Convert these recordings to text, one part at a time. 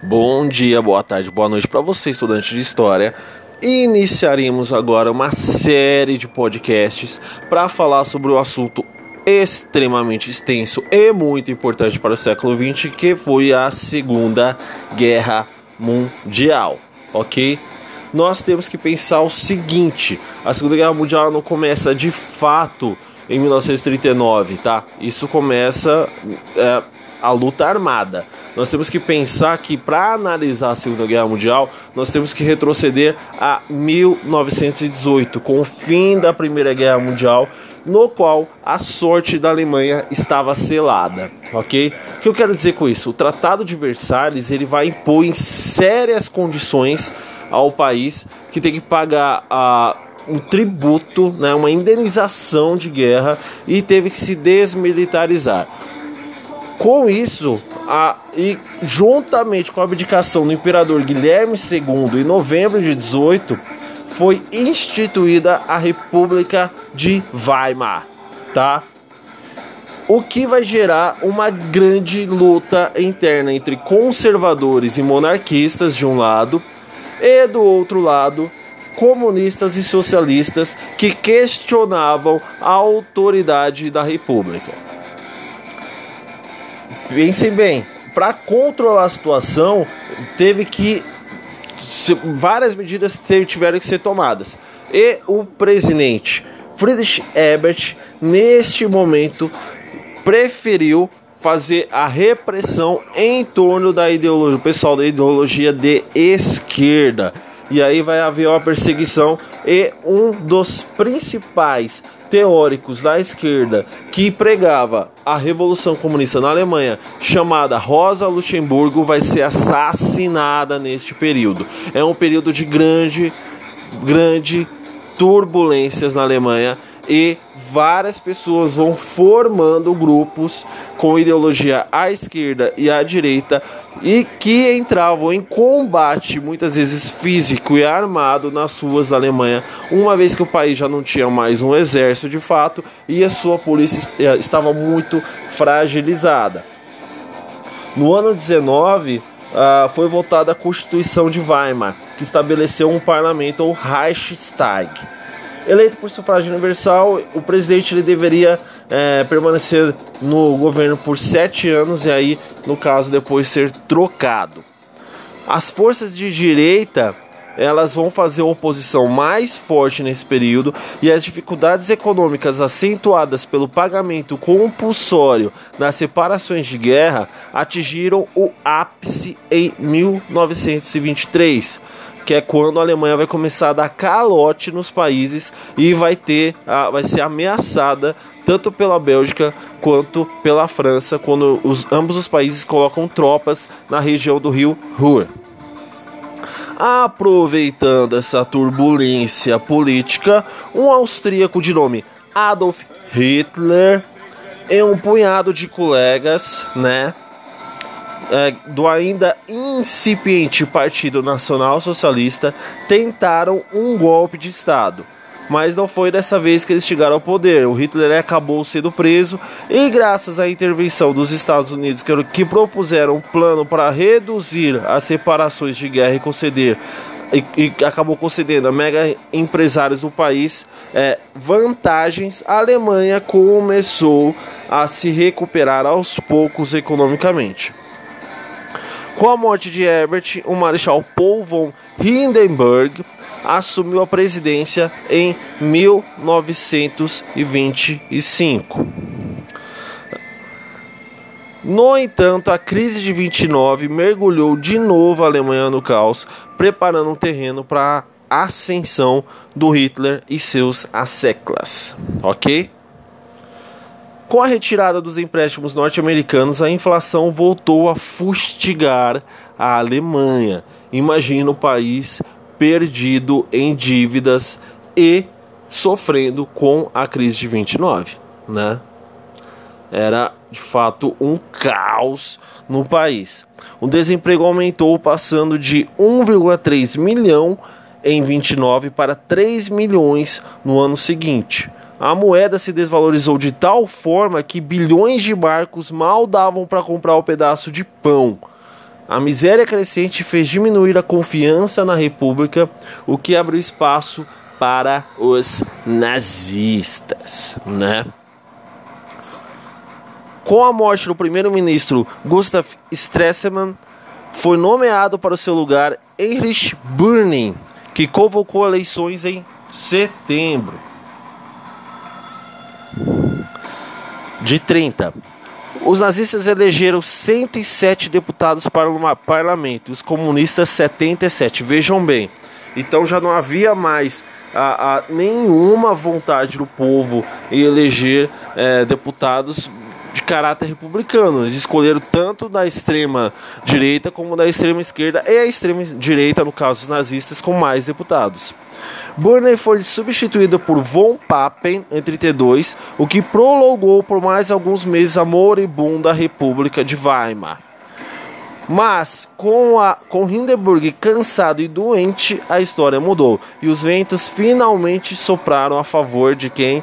Bom dia, boa tarde, boa noite para você, estudante de história. Iniciaremos agora uma série de podcasts para falar sobre o assunto extremamente extenso e muito importante para o século XX, que foi a Segunda Guerra Mundial, ok? Nós temos que pensar o seguinte: a Segunda Guerra Mundial não começa de fato em 1939, tá? Isso começa é, a luta armada. Nós temos que pensar que para analisar a Segunda Guerra Mundial, nós temos que retroceder a 1918, com o fim da Primeira Guerra Mundial, no qual a sorte da Alemanha estava selada, ok? O que eu quero dizer com isso? O Tratado de Versalhes ele vai impor em sérias condições ao país que tem que pagar a um tributo, né, uma indenização de guerra e teve que se desmilitarizar. Com isso, a, e juntamente com a abdicação do imperador Guilherme II em novembro de 18, foi instituída a República de Weimar, tá? O que vai gerar uma grande luta interna entre conservadores e monarquistas de um lado e do outro lado comunistas e socialistas que questionavam a autoridade da República. Pensem bem, para controlar a situação, teve que várias medidas tiveram que ser tomadas. E o presidente Friedrich Ebert, neste momento, preferiu fazer a repressão em torno da ideologia, pessoal da ideologia de esquerda. E aí vai haver uma perseguição e um dos principais teóricos da esquerda que pregava a revolução comunista na Alemanha, chamada Rosa Luxemburgo, vai ser assassinada neste período. É um período de grande, grande turbulências na Alemanha e várias pessoas vão formando grupos com ideologia à esquerda e à direita e que entravam em combate, muitas vezes físico e armado, nas ruas da Alemanha, uma vez que o país já não tinha mais um exército de fato e a sua polícia eh, estava muito fragilizada. No ano 19, uh, ah, foi votada a Constituição de Weimar, que estabeleceu um parlamento, ou Reichstag Eleito por sufrágio universal, o presidente ele deveria é, permanecer no governo por sete anos e aí, no caso, depois ser trocado. As forças de direita elas vão fazer oposição mais forte nesse período e as dificuldades econômicas acentuadas pelo pagamento compulsório nas separações de guerra atingiram o ápice em 1923 que é quando a Alemanha vai começar a dar calote nos países e vai ter, vai ser ameaçada tanto pela Bélgica quanto pela França, quando os, ambos os países colocam tropas na região do rio Ruhr. Aproveitando essa turbulência política, um austríaco de nome Adolf Hitler e um punhado de colegas, né, é, do ainda incipiente Partido Nacional Socialista tentaram um golpe de Estado. Mas não foi dessa vez que eles chegaram ao poder. O Hitler acabou sendo preso e, graças à intervenção dos Estados Unidos, que, propuseram um plano para reduzir as separações de guerra e conceder e, e, acabou concedendo a mega empresários do país é, vantagens, a Alemanha começou a se recuperar aos poucos economicamente. Com a morte de Herbert, o Marechal Paul von Hindenburg assumiu a presidência em 1925. No entanto, a crise de 29 mergulhou de novo a Alemanha no caos, preparando um terreno para a ascensão do Hitler e seus asseclas. Ok? Com a retirada dos empréstimos norte-americanos, a inflação voltou a fustigar a Alemanha. Imagina o país perdido em dívidas e sofrendo com a crise de 29, né? Era de fato um caos no país. O desemprego aumentou, passando de 1,3 milhão em 29 para 3 milhões no ano seguinte a moeda se desvalorizou de tal forma que bilhões de marcos mal davam para comprar o um pedaço de pão. A miséria crescente fez diminuir a confiança na República, o que abriu espaço para os nazistas, né? Com a morte do primeiro-ministro Gustav Stresemann, foi nomeado para o seu lugar Heinrich Bürning, que convocou eleições em setembro de 30. Os nazistas elegeram 107 deputados para o parlamento, os comunistas 77. Vejam bem, então já não havia mais a, a nenhuma vontade do povo em eleger é, deputados de caráter republicano. Eles escolheram tanto da extrema direita como da extrema esquerda e a extrema direita, no caso dos nazistas, com mais deputados. Burney foi substituído por Von Papen em 32, o que prolongou por mais alguns meses a moribunda República de Weimar. Mas com, a, com Hindenburg cansado e doente, a história mudou e os ventos finalmente sopraram a favor de quem?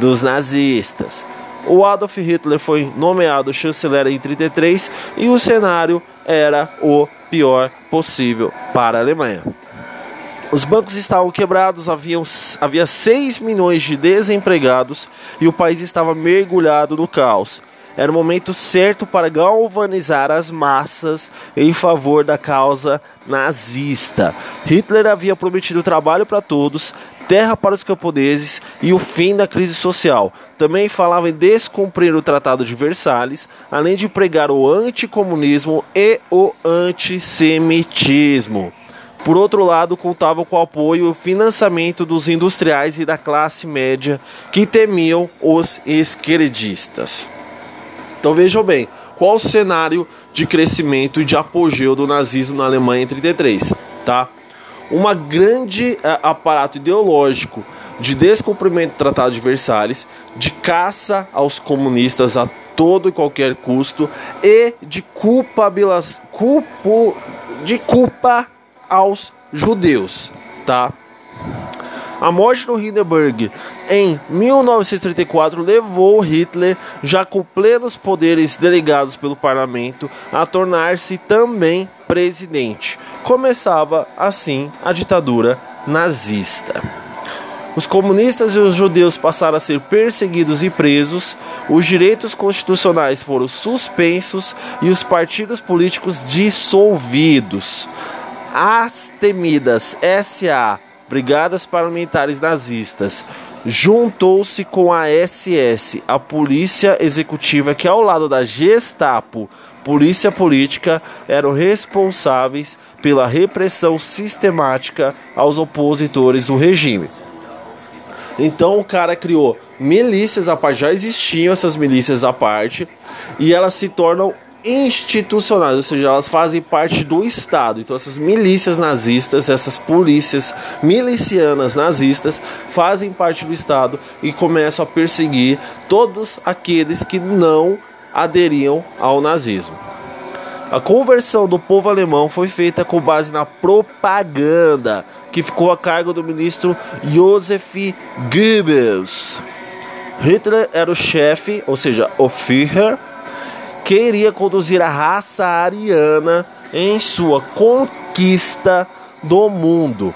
Dos nazistas. O Adolf Hitler foi nomeado chanceler em 33 e o cenário era o pior possível para a Alemanha. Os bancos estavam quebrados, haviam, havia 6 milhões de desempregados e o país estava mergulhado no caos. Era o momento certo para galvanizar as massas em favor da causa nazista. Hitler havia prometido trabalho para todos, terra para os camponeses e o fim da crise social. Também falava em descumprir o Tratado de Versalhes, além de pregar o anticomunismo e o antissemitismo. Por outro lado, contava com o apoio e o financiamento dos industriais e da classe média que temiam os esquerdistas. Então vejam bem, qual o cenário de crescimento e de apogeu do nazismo na Alemanha em 33, tá? Uma grande uh, aparato ideológico de descumprimento do Tratado de Versalhes, de caça aos comunistas a todo e qualquer custo e de culpabilidade, culpo, de culpa aos judeus, tá? A morte do Hindenburg em 1934 levou Hitler, já com plenos poderes delegados pelo parlamento, a tornar-se também presidente. Começava assim a ditadura nazista. Os comunistas e os judeus passaram a ser perseguidos e presos, os direitos constitucionais foram suspensos e os partidos políticos dissolvidos. As temidas SA Brigadas Parlamentares Nazistas, juntou-se com a SS, a Polícia Executiva, que ao lado da Gestapo, Polícia Política, eram responsáveis pela repressão sistemática aos opositores do regime. Então o cara criou milícias à parte, já existiam essas milícias à parte, e elas se tornam institucionais, ou seja, elas fazem parte do Estado. Então, essas milícias nazistas, essas polícias milicianas nazistas, fazem parte do Estado e começam a perseguir todos aqueles que não aderiam ao nazismo. A conversão do povo alemão foi feita com base na propaganda, que ficou a cargo do ministro Joseph Goebbels. Hitler era o chefe, ou seja, o Führer, queria conduzir a raça ariana em sua conquista do mundo.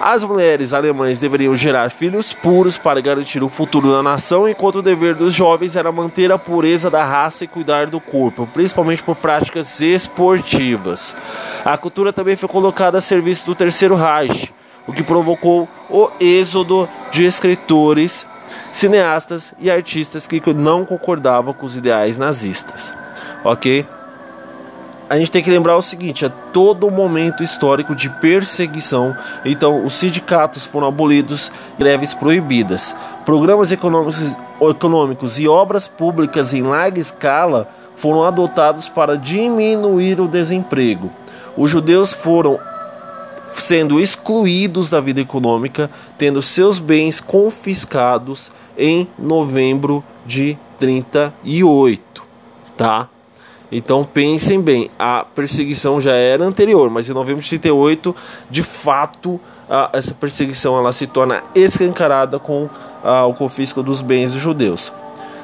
As mulheres alemãs deveriam gerar filhos puros para garantir o futuro da nação, enquanto o dever dos jovens era manter a pureza da raça e cuidar do corpo, principalmente por práticas esportivas. A cultura também foi colocada a serviço do Terceiro Reich, o que provocou o êxodo de escritores cineastas e artistas que não concordavam com os ideais nazistas. Ok? A gente tem que lembrar o seguinte: é todo momento histórico de perseguição. Então, os sindicatos foram abolidos, greves proibidas. Programas econômicos, econômicos e obras públicas em larga escala foram adotados para diminuir o desemprego. Os judeus foram sendo excluídos da vida econômica, tendo seus bens confiscados em novembro de 38, tá? Então pensem bem, a perseguição já era anterior, mas em novembro de 38, de fato, a, essa perseguição ela se torna escancarada com a, o confisco dos bens dos judeus.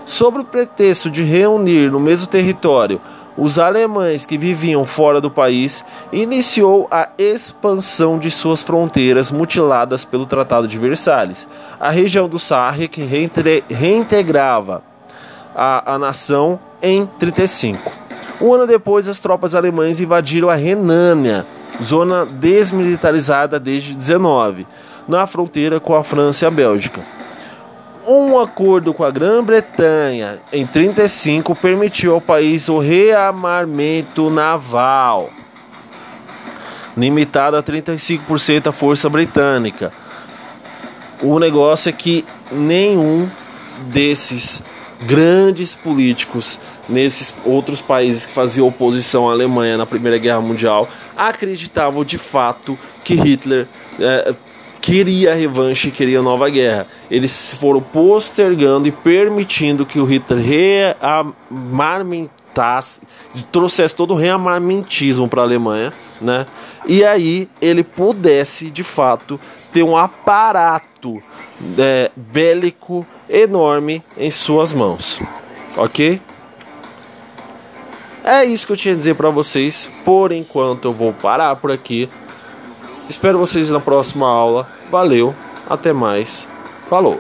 Sobre o pretexto de reunir no mesmo território os alemães que viviam fora do país, iniciou a expansão de suas fronteiras mutiladas pelo Tratado de Versalhes. A região do Sarre que reintegrava a, a nação em 35. Um ano depois, as tropas alemãs invadiram a Renânia, zona desmilitarizada desde 19, na fronteira com a França e a Bélgica. Um acordo com a Grã-Bretanha em 35 permitiu ao país o rearmamento naval, limitado a 35% da força britânica. O negócio é que nenhum desses grandes políticos nesses outros países que faziam oposição à Alemanha na Primeira Guerra Mundial acreditavam de fato que Hitler é, queria revanche queria nova guerra. Eles foram postergando e permitindo que o Hitler rearmamentasse, trouxesse todo o rearmamentismo para a Alemanha, né? E aí ele pudesse de fato ter um aparato é, bélico enorme em suas mãos, ok? É isso que eu tinha a dizer para vocês. Por enquanto eu vou parar por aqui. Espero vocês na próxima aula. Valeu, até mais. Falou.